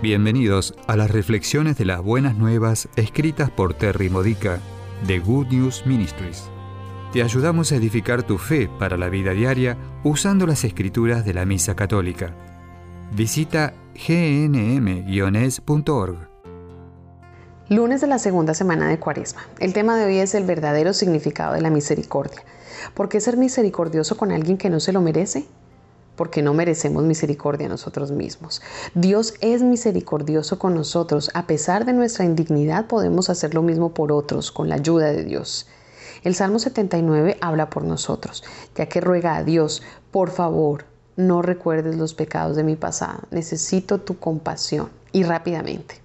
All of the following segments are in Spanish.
Bienvenidos a las reflexiones de las buenas nuevas escritas por Terry Modica de Good News Ministries. Te ayudamos a edificar tu fe para la vida diaria usando las escrituras de la Misa Católica. Visita gnm-es.org. Lunes de la segunda semana de Cuaresma. El tema de hoy es el verdadero significado de la misericordia. ¿Por qué ser misericordioso con alguien que no se lo merece? Porque no merecemos misericordia nosotros mismos. Dios es misericordioso con nosotros. A pesar de nuestra indignidad podemos hacer lo mismo por otros con la ayuda de Dios. El Salmo 79 habla por nosotros, ya que ruega a Dios, por favor, no recuerdes los pecados de mi pasado, necesito tu compasión y rápidamente.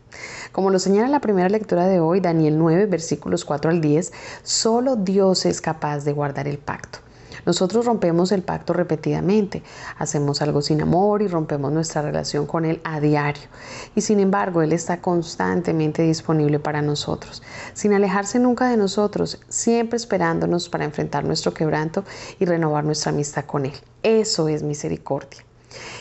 Como lo señala la primera lectura de hoy, Daniel 9, versículos 4 al 10, solo Dios es capaz de guardar el pacto. Nosotros rompemos el pacto repetidamente, hacemos algo sin amor y rompemos nuestra relación con Él a diario. Y sin embargo, Él está constantemente disponible para nosotros, sin alejarse nunca de nosotros, siempre esperándonos para enfrentar nuestro quebranto y renovar nuestra amistad con Él. Eso es misericordia.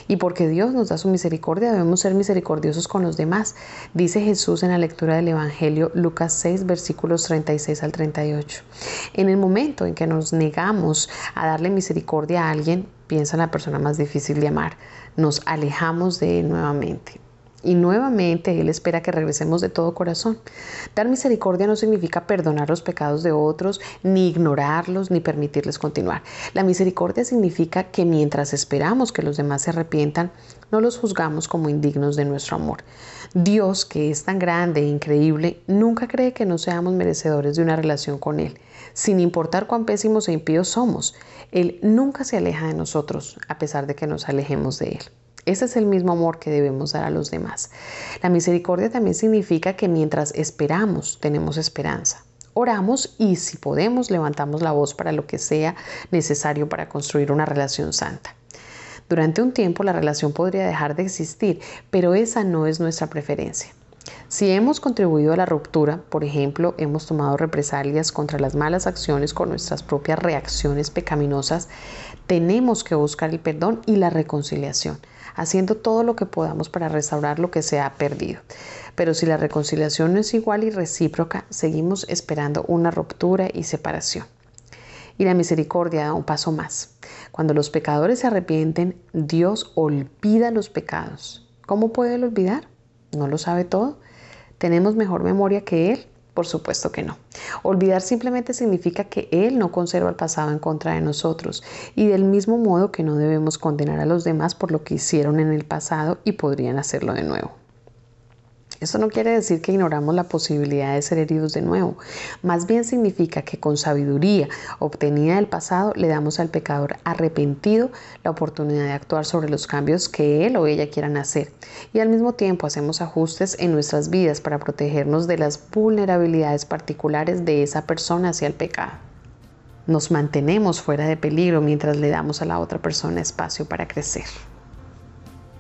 Y porque Dios nos da su misericordia, debemos ser misericordiosos con los demás, dice Jesús en la lectura del Evangelio Lucas 6, versículos 36 al 38. En el momento en que nos negamos a darle misericordia a alguien, piensa en la persona más difícil de amar, nos alejamos de él nuevamente. Y nuevamente Él espera que regresemos de todo corazón. Dar misericordia no significa perdonar los pecados de otros, ni ignorarlos, ni permitirles continuar. La misericordia significa que mientras esperamos que los demás se arrepientan, no los juzgamos como indignos de nuestro amor. Dios, que es tan grande e increíble, nunca cree que no seamos merecedores de una relación con Él, sin importar cuán pésimos e impíos somos. Él nunca se aleja de nosotros, a pesar de que nos alejemos de Él. Ese es el mismo amor que debemos dar a los demás. La misericordia también significa que mientras esperamos, tenemos esperanza. Oramos y si podemos, levantamos la voz para lo que sea necesario para construir una relación santa. Durante un tiempo la relación podría dejar de existir, pero esa no es nuestra preferencia. Si hemos contribuido a la ruptura, por ejemplo, hemos tomado represalias contra las malas acciones con nuestras propias reacciones pecaminosas, tenemos que buscar el perdón y la reconciliación haciendo todo lo que podamos para restaurar lo que se ha perdido. Pero si la reconciliación no es igual y recíproca, seguimos esperando una ruptura y separación. Y la misericordia da un paso más. Cuando los pecadores se arrepienten, Dios olvida los pecados. ¿Cómo puede él olvidar? ¿No lo sabe todo? ¿Tenemos mejor memoria que Él? Por supuesto que no. Olvidar simplemente significa que Él no conserva el pasado en contra de nosotros y del mismo modo que no debemos condenar a los demás por lo que hicieron en el pasado y podrían hacerlo de nuevo. Esto no quiere decir que ignoramos la posibilidad de ser heridos de nuevo. Más bien significa que con sabiduría obtenida del pasado le damos al pecador arrepentido la oportunidad de actuar sobre los cambios que él o ella quieran hacer. Y al mismo tiempo hacemos ajustes en nuestras vidas para protegernos de las vulnerabilidades particulares de esa persona hacia el pecado. Nos mantenemos fuera de peligro mientras le damos a la otra persona espacio para crecer.